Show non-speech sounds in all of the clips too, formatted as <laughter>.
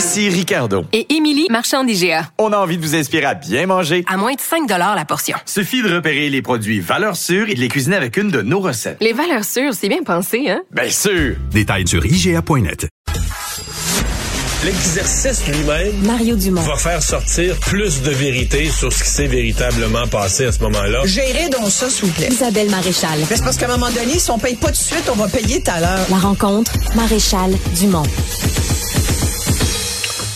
Ici Ricardo. Et Émilie, marchand d'IGA. On a envie de vous inspirer à bien manger. À moins de 5 la portion. Suffit de repérer les produits valeurs sûres et de les cuisiner avec une de nos recettes. Les valeurs sûres, c'est bien pensé, hein? Bien sûr! Détails sur IGA.net. L'exercice lui-même Mario Dumont. va faire sortir plus de vérité sur ce qui s'est véritablement passé à ce moment-là. Gérez donc ça, s'il vous plaît. Isabelle Maréchal. Mais c'est parce qu'à un moment donné, si on paye pas tout de suite, on va payer tout à l'heure. La rencontre, Maréchal Dumont.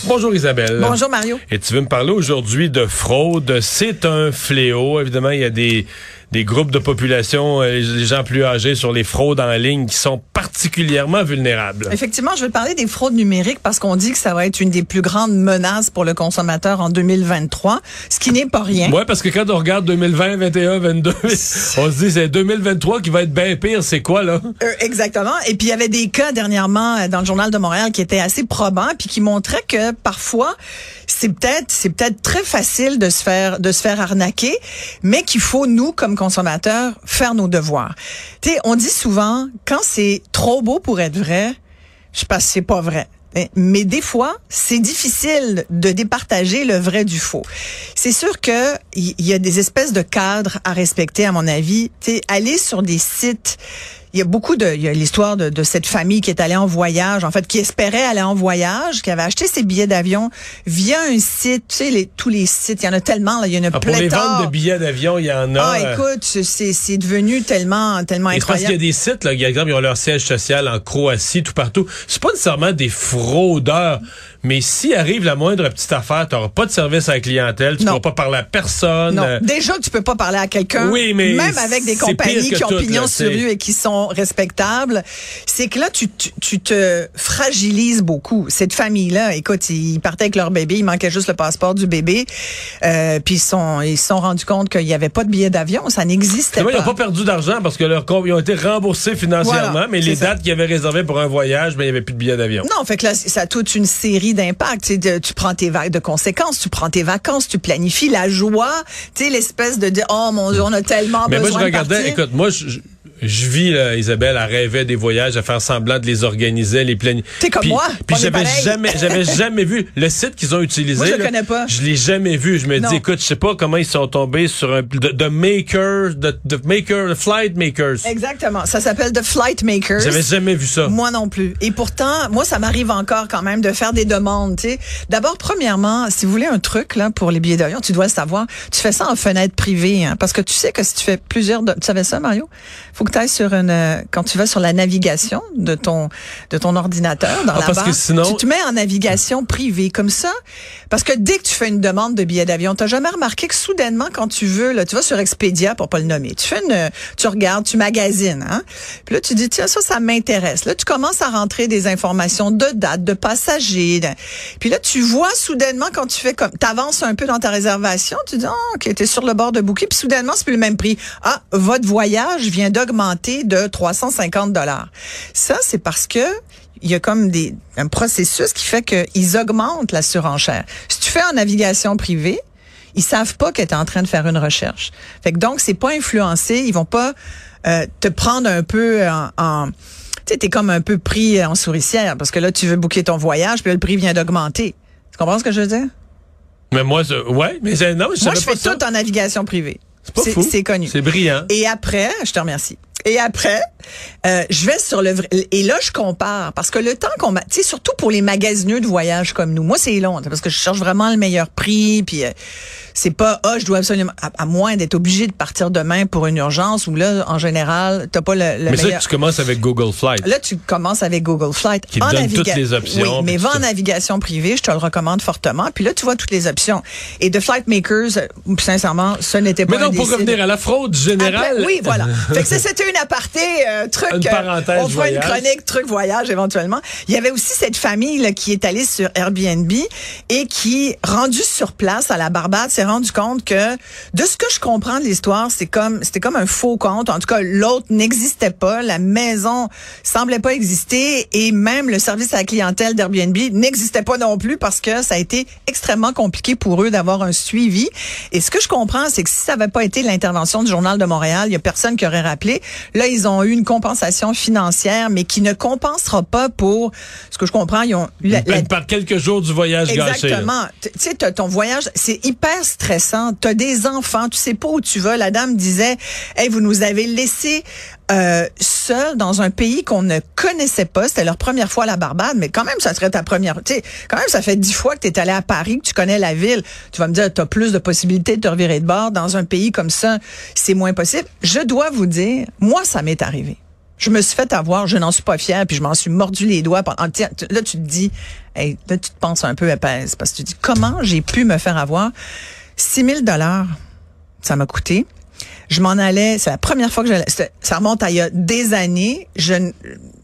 Bonjour Isabelle. Bonjour Mario. Et tu veux me parler aujourd'hui de fraude? C'est un fléau. Évidemment, il y a des, des groupes de population, euh, les gens plus âgés sur les fraudes en ligne qui sont particulièrement vulnérables. Effectivement, je vais parler des fraudes numériques parce qu'on dit que ça va être une des plus grandes menaces pour le consommateur en 2023, ce qui n'est pas rien. Ouais, parce que quand on regarde 2020, 21, 22, on se dit c'est 2023 qui va être bien pire. C'est quoi là? Euh, exactement. Et puis il y avait des cas dernièrement euh, dans le journal de Montréal qui étaient assez probants puis qui montraient que parfois c'est peut-être c'est peut-être très facile de se faire de se faire arnaquer, mais qu'il faut nous comme consommateurs faire nos devoirs. Tu sais, on dit souvent quand c'est trop beau pour être vrai, je pense c'est pas vrai. Eh, Mais des fois, c'est difficile de départager le vrai du faux. C'est sûr que il y, a des espèces de cadres à respecter, à mon avis. Tu aller sur des sites il y a beaucoup de, il y a l'histoire de, de cette famille qui est allée en voyage, en fait, qui espérait aller en voyage, qui avait acheté ses billets d'avion via un site, tu sais, les, tous les sites, il y en a tellement, là, il y en a Ah, Pour les pléthore. ventes de billets d'avion, il y en a. Ah, euh, écoute, c'est, c'est devenu tellement, tellement Et parce qu'il y a incroyable. des sites, là, par exemple, ils ont leur siège social en Croatie, tout partout. C'est pas nécessairement des fraudeurs, mais s'il arrive la moindre petite affaire, tu n'auras pas de service à la clientèle, tu ne pourras pas parler à personne. Non, euh, déjà tu peux pas parler à quelqu'un, Oui, mais même avec des compagnies qui ont tout, pignon là, sur rue et qui sont respectables, c'est que là tu, tu, tu te fragilises beaucoup. Cette famille-là, écoute, ils partaient avec leur bébé, il manquait juste le passeport du bébé, euh, puis ils sont ils se sont rendus compte qu'il y avait pas de billet d'avion, ça n'existait pas. ils n'ont pas perdu d'argent parce que comptes ils ont été remboursés financièrement, Voilà, mais les ça. dates qu'ils avaient réservées pour un voyage, ben, il n'y avait plus de billets d'avion. Non, fait que là, ça a toute une série d'impacts. Tu sais, de- Tu prends tes vagues de conséquences, tu prends tes vacances, tu planifies la joie, tu sais, l'espèce de dire, oh mon Dieu, on a tellement Mais moi, besoin je de regardais, écoute, moi, je, je- vis, là, Isabelle, à rêver des voyages, à faire semblant de les organiser, les planifier. T'es comme Puis- moi, Puis j'avais jamais, j'avais <laughs> jamais vu le site qu'ils ont utilisé. Moi, je le là, connais pas. Je l'ai jamais vu. Je me Non. dis, écoute, je sais pas comment ils sont tombés sur un, de, de maker, de, de maker, de flight makers. Exactement. Ça s'appelle The Flight Makers. J'avais jamais vu ça. Moi non plus. Et pourtant, moi, ça m'arrive encore quand même de faire des demandes. tu sais. D'abord, premièrement, si vous voulez un truc là pour les billets d'avion, tu dois le savoir. Tu fais ça en fenêtre privée, hein, parce que tu sais que si tu fais plusieurs, de, tu savais ça, Mario? Faut que tu ailles sur une, euh, quand tu vas sur la navigation de ton de ton ordinateur dans Ah, la parce barre, que sinon- tu te mets en navigation privée comme ça, parce que dès que tu fais une demande de billets d'avion, t'as jamais remarqué que soudainement, quand tu veux, là, tu vas sur Expedia pour pas le nommer, tu fais une, tu regardes, tu magasines, hein, puis là tu dis tiens ça, ça m'intéresse. Là tu commences à rentrer des informations de date, de passagers, de- puis là tu vois soudainement quand tu fais comme, t'avances un peu dans ta réservation, tu dis oh, ok t'es sur le bord de bouquet, puis soudainement c'est plus le même prix. Ah votre voyage vient d'augmenter de 350 dollars. Ça c'est parce que il y a comme des, un processus qui fait qu'ils augmentent la surenchère. Si tu fais en navigation privée, ils savent pas que tu es en train de faire une recherche. Fait que donc, c'est pas influencé. Ils vont pas euh, te prendre un peu en... en tu sais, t'es comme un peu pris en souricière parce que là, tu veux booker ton voyage, puis là, le prix vient d'augmenter. Tu comprends ce que je veux dire? Mais moi, je- ouais, mais non, je Moi, pas fais ça. tout en navigation privée. C'est connu. C'est brillant. Et après, je te remercie. Et après, euh, je vais sur le vrai. Et là, je compare. Parce que le temps qu'on m'a. Tu sais, surtout pour les magasineux de voyage comme nous. Moi, c'est long. Parce que je cherche vraiment le meilleur prix. Puis euh, c'est pas, ah, je dois absolument. À, à moins d'être obligé de partir demain pour une urgence où là, en général, t'as pas le, le Mais ça, meilleur. tu commences avec Google Flight. Là, tu commences avec Google Flight. Qui te En donne naviga- toutes les options, Oui, mais va en ça. navigation privée, je te le recommande fortement. Puis là, tu vois toutes les options. Et de Flight Makers, euh, sincèrement, ce n'était pas Mais un donc, pour revenir à la fraude générale. après, oui, voilà. <laughs> fait que ça, c'était une un aparté euh, truc. Une euh, parenthèse on fera une chronique truc voyage éventuellement. Il y avait aussi cette famille là, qui est allée sur Airbnb et qui, rendue sur place à la Barbade, s'est rendu compte que, de ce que je comprends de l'histoire, c'est comme c'était comme un faux compte. En tout cas, l'autre n'existait pas, la maison semblait pas exister et même le service à la clientèle d'Airbnb n'existait pas non plus parce que ça a été extrêmement compliqué pour eux d'avoir un suivi. Et ce que je comprends, c'est que si ça n'avait pas été l'intervention du Journal de Montréal, il y a personne qui aurait rappelé. Là, ils ont eu une compensation financière, mais qui ne compensera pas pour ce que je comprends. Ils ont eu la- la- Par quelques jours du voyage. Exactement. Tu tu sais, ton voyage, c'est hyper stressant. T'as des enfants, tu sais pas où tu vas. La dame disait, hey, vous nous avez laissé euh, seuls dans un pays qu'on ne connaissait pas. C'était leur première fois à la Barbade, mais quand même, ça serait ta première. Tu sais, quand même, ça fait dix fois que tu es allé à Paris, que tu connais la ville. Tu vas me dire, tu as plus de possibilités de te revirer de bord. Dans un pays comme ça, c'est moins possible. Je dois vous dire, moi, ça m'est arrivé. Je me suis fait avoir, je n'en suis pas fière, puis je m'en suis mordu les doigts. Pendant, tiens, là, tu te dis, hey, là, tu te penses un peu épaisse, parce que tu te dis, comment j'ai pu me faire avoir 6 000 dollars, ça m'a coûté. Je m'en allais, c'est la première fois que j'allais, ça remonte à il y a des années, je,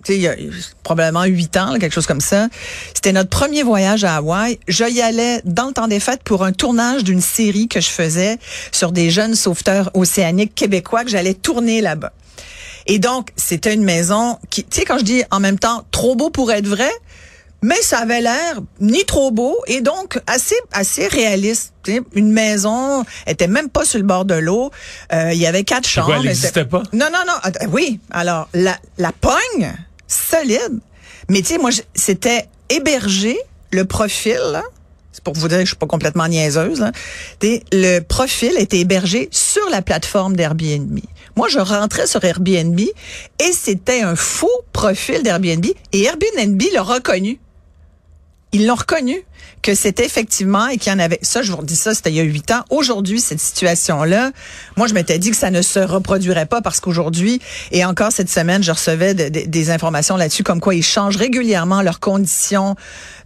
il y a probablement huit ans, là, quelque chose comme ça. C'était notre premier voyage à Hawaï. Je y allais dans le temps des fêtes pour un tournage d'une série que je faisais sur des jeunes sauveteurs océaniques québécois que j'allais tourner là-bas. Et donc, c'était une maison qui, tu sais, quand je dis en même temps trop beau pour être vrai, mais ça avait l'air ni trop beau et donc assez assez réaliste. Une maison était même pas sur le bord de l'eau. Euh, il y avait quatre chambres. quoi, elle mais existait c'était- pas? Non, non, non. Attends, Oui. Alors, la, la pogne, solide. Mais tu sais, moi, c'était hébergé, le profil, là, c'est pour vous dire que je suis pas complètement niaiseuse. Là. Le profil était hébergé sur la plateforme d'Airbnb. Moi, je rentrais sur Airbnb et c'était un faux profil d'Airbnb et Airbnb l'a reconnu. Ils l'ont reconnu que c'était effectivement et qu'il y en avait. Ça, je vous redis ça, c'était il y a huit ans. Aujourd'hui, cette situation-là, moi, je m'étais dit que ça ne se reproduirait pas parce qu'aujourd'hui, et encore cette semaine, je recevais de- de- des informations là-dessus, comme quoi ils changent régulièrement leurs conditions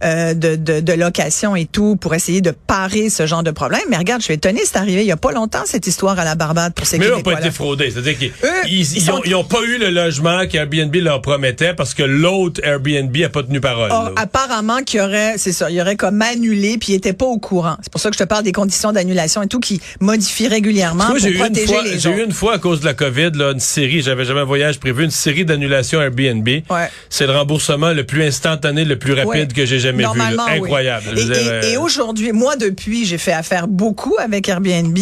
euh, de, de, de location et tout pour essayer de parer ce genre de problème. Mais regarde, je suis étonnée, c'est arrivé il y a pas longtemps cette histoire à la Barbade pour ces Mais eux n'ont pas été fraudés. C'est-à-dire qu'ils Eux, ils, ils sont- ont, ils ont pas eu le logement qu'Airbnb leur promettait parce que l'autre Airbnb a pas tenu parole. Or, là. apparemment qu'il y aurait, c'est ça, il y aurait comme annulé puis il était pas au courant. C'est pour ça que je te parle des conditions d'annulation et tout qui modifient régulièrement Moi, pour j'ai eu une protéger fois, les j'ai autres. eu une fois à cause de la COVID, là, une série, j'avais jamais un voyage prévu, une série d'annulations Airbnb. Ouais. C'est le remboursement le plus instantané, le plus rapide Ouais. que j'ai jamais vu. là. Oui. Incroyable. Et aujourd'hui, moi depuis, j'ai fait affaire beaucoup avec Airbnb,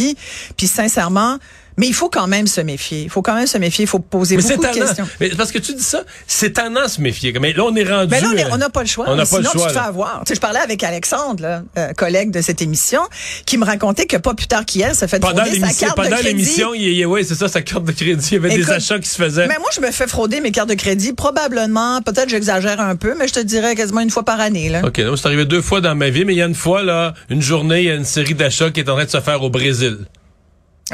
puis sincèrement, mais il faut quand même se méfier. Il faut quand même se méfier. Il faut poser mais c'est beaucoup de tannant. questions. Mais parce que tu dis ça, c'est tannant à se méfier. Mais là, on est rendu. Mais là, on est- euh, on n'a pas le choix. On n'a pas Sinon, le choix. tu te fais là. avoir. Tu sais, je parlais avec Alexandre, là, euh, collègue de cette émission, qui me racontait que pas plus tard qu'hier, ça fait Pendant frauder sa l'émission, carte pendant l'émission, il y a- ouais, c'est ça, sa carte de crédit. Il y avait des achats qui se faisaient. Mais moi, je me fais frauder mes cartes de crédit, probablement, peut-être j'exagère un peu, mais je te dirais quasiment une fois par année. Là. OK, donc c'est arrivé deux fois dans ma vie, mais il y a une fois, là, une journée, il y a une série d'achats qui est en train de se faire au Brésil.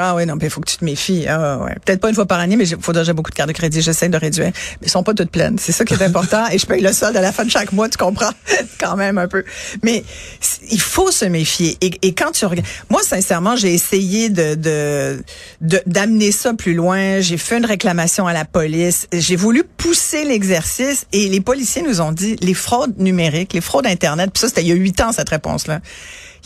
Ah oui, non, mais il faut que tu te méfies. Ah, ouais. Peut-être pas une fois par année, mais il que j'ai beaucoup de cartes de crédit. J'essaie de réduire. Mais elles sont pas toutes pleines. C'est ça qui est important. <laughs> Et je paye le solde à la fin de chaque mois, tu comprends? <laughs> quand même un peu. Mais il faut se méfier. Et, et quand tu regardes... Moi, sincèrement, j'ai essayé de de- de- d'amener ça plus loin. J'ai fait une réclamation à la police. J'ai voulu pousser l'exercice et les policiers nous ont dit les fraudes numériques, les fraudes Internet, puis ça, c'était il y a huit ans, cette réponse-là.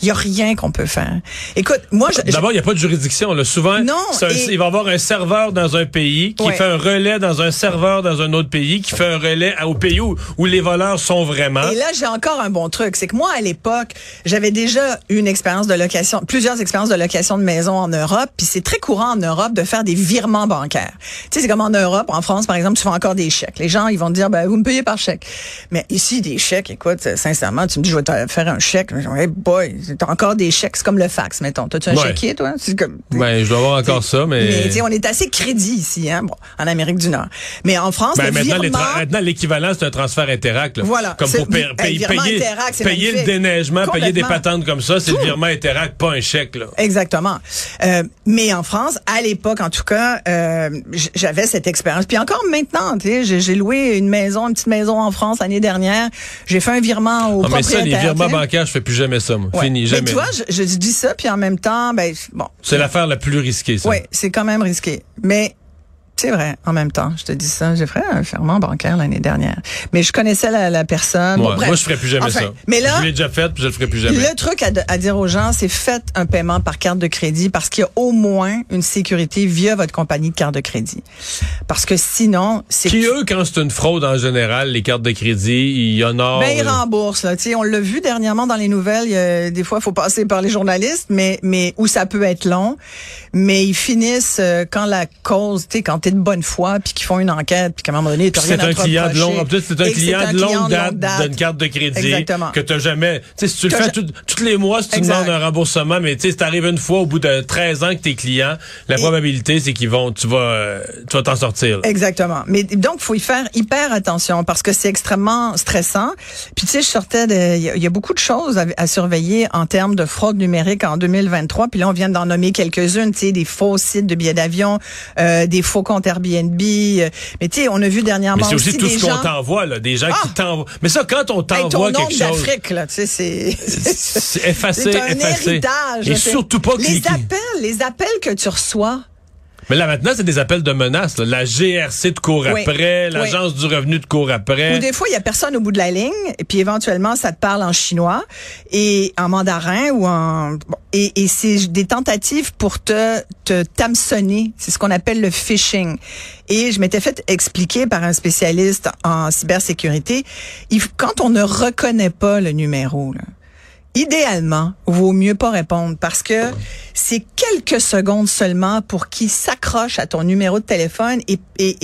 Il y a rien qu'on peut faire. Écoute, moi, D'abord, il n'y a pas de juridiction. Là. Souvent, Non, c'est un- et- il va y avoir un serveur dans un pays qui Ouais. fait un relais dans un serveur dans un autre pays, qui fait un relais au pays où, où les voleurs sont vraiment. Et là, j'ai encore un bon truc. C'est que moi, à l'époque, j'avais déjà eu une expérience de location, plusieurs expériences de location de maison en Europe. Puis c'est très courant en Europe de faire des virements bancaires. Tu sais, c'est comme en Europe, en France, par exemple, tu fais encore des chèques. Les gens, ils vont te dire, ben, vous me payez par chèque. Mais ici, des chèques, écoute, sincèrement, tu me dis, je vais te faire un chèque. Hey boy, t'as encore des chèques. C'est comme le fax, mettons. T'as-tu un Ouais. chéquier, toi? C'est comme, Ben, je dois avoir encore ça, mais. mais on est assez crédit ici, hein, bon, en Amérique du Nord. Mais en France, Ben, le maintenant, virement, l'équivalent, c'est un transfert Interac. là. Voilà. Comme pour payer, payer, Interac, c'est payer le déneigement, payer des patentes comme ça, c'est le virement Interac, pas un chèque. Là. Exactement. Euh, mais en France, à l'époque, en tout cas, euh, j'avais cette expérience. Puis encore maintenant, tu sais, j'ai- loué une maison, une petite maison en France l'année dernière. J'ai fait un virement au Ah, mais ça, les virements bancaires, je fais plus jamais ça, moi. Ouais. Mais tu vois, je, je dis ça, puis en même temps, ben bon, C'est l'affaire la plus risquée, ça. ouais, c'est quand même risqué. Mais C'est vrai, en même temps, je te dis ça. J'ai fait un ferment bancaire l'année dernière. Mais je connaissais la, la personne. Bon, moi, je ferais plus jamais Enfin, ça. Mais là, je l'ai déjà fait, puis je le ferai plus jamais. le truc à, à dire aux gens, c'est faites un paiement par carte de crédit parce qu'il y a au moins une sécurité via votre compagnie de carte de crédit. Parce que sinon, c'est Qui, eux, quand c'est une fraude en général, les cartes de crédit, ils honorent... Ben, ils remboursent, là. Tu sais, on l'a vu dernièrement dans les nouvelles. des fois, il faut passer par les journalistes, mais, mais où ça peut être long. Mais ils finissent euh, quand la cause, tu sais, quand de bonne foi, puis qu'ils font une enquête, puis qu'à un moment donné, Puis rien c'est à te client de plus, c'est un client de longue date d'une carte de crédit Exactement. que t'as jamais. Tu sais, si tu le fais tout- tous les mois, si tu Exact. demandes un remboursement, mais tu sais, si t'arrives une fois au bout de 13 ans que t'es client, la Et- probabilité c'est qu'ils vont, tu vas, euh, tu vas t'en sortir. là. Exactement. Mais donc, faut y faire hyper attention parce que c'est extrêmement stressant. Puis tu sais, je sortais de, il y, a- il y a beaucoup de choses à, à surveiller en termes de fraude numérique en 2023. Puis là, on vient d'en nommer quelques-unes. Tu sais, des faux sites de billets d'avion, euh, des faux comptes Airbnb. euh, Mais tu sais, on a vu dernièrement Mais c'est aussi tout des ce qu'on gens- t'envoie, là, des gens qui Ah! t'envoient. Mais ça, quand on Hey, t'envoie nombre quelque chose, d'Afrique, là, tu sais, c'est... c'est <laughs> effacé, C'est un héritage. Et surtout pas Les cliquer. appels, les appels que tu reçois. Mais là, maintenant, c'est des appels de menaces. là. La GRC te court Oui. après, l'Agence du revenu te court après. Ou des fois, il y a personne au bout de la ligne, et puis éventuellement, ça te parle en chinois et en mandarin ou en bon, et, et c'est des tentatives pour te te t'hameçonner. C'est ce qu'on appelle le phishing. Et je m'étais fait expliquer par un spécialiste en cybersécurité, il, quand on ne reconnaît pas le numéro, là, idéalement, vaut mieux pas répondre parce que c'est quelques secondes seulement pour qu'il s'accroche à ton numéro de téléphone et,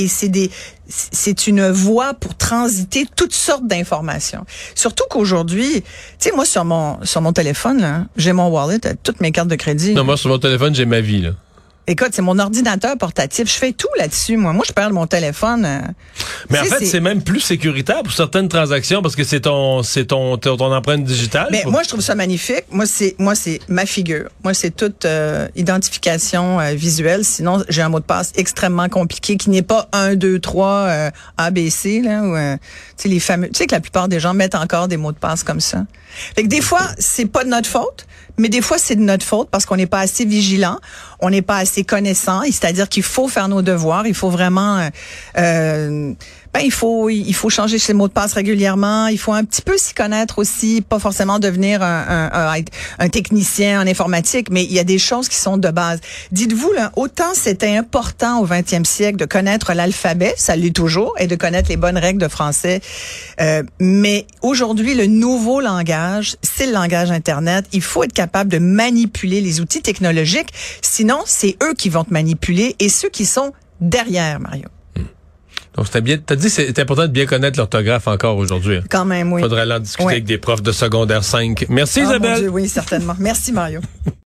c'est des c'est une voie pour transiter toutes sortes d'informations. Surtout qu'aujourd'hui, tu sais moi sur mon sur mon téléphone j'ai mon wallet, toutes mes cartes de crédit. Non, moi, sur mon téléphone, j'ai ma vie, là. Écoute, c'est mon ordinateur portatif, je fais tout là-dessus moi. Moi je perds mon téléphone. euh, Mais en fait, c'est même plus sécuritaire pour certaines transactions parce que c'est ton, c'est ton, ton, ton empreinte digitale. Mais Pour- moi, je trouve ça magnifique. Moi, c'est moi, c'est ma figure. Moi, c'est toute euh, identification euh, visuelle. Sinon, j'ai un mot de passe extrêmement compliqué qui n'est pas 1, 2, 3 euh, ABC là. Ou, tu sais les fameux. Tu sais que la plupart des gens mettent encore des mots de passe comme ça. Fait que des fois, c'est pas de notre faute. Mais des fois, c'est de notre faute parce qu'on n'est pas assez vigilant, on n'est pas assez connaissant. C'est-à-dire qu'il faut faire nos devoirs, il faut vraiment, euh, euh, ben il faut, il faut changer ses mots de passe régulièrement. Il faut un petit peu s'y connaître aussi, pas forcément devenir un, un, un, technicien en informatique, mais il y a des choses qui sont de base. Dites-vous là, autant c'était important au 20e siècle de connaître l'alphabet, ça l'est toujours, et de connaître les bonnes règles de français. Euh, mais aujourd'hui, le nouveau langage, c'est le langage Internet. Il faut être capable de manipuler les outils technologiques. Sinon, c'est eux qui vont te manipuler et ceux qui sont derrière, Mario. Donc, c'était bien, t'as dit c'était important de bien connaître l'orthographe encore aujourd'hui. hein. Quand même, oui. Faudrait aller en discuter avec des profs de secondaire 5. Merci, mon Isabelle. Dieu, oui, certainement. Merci, Mario. <laughs>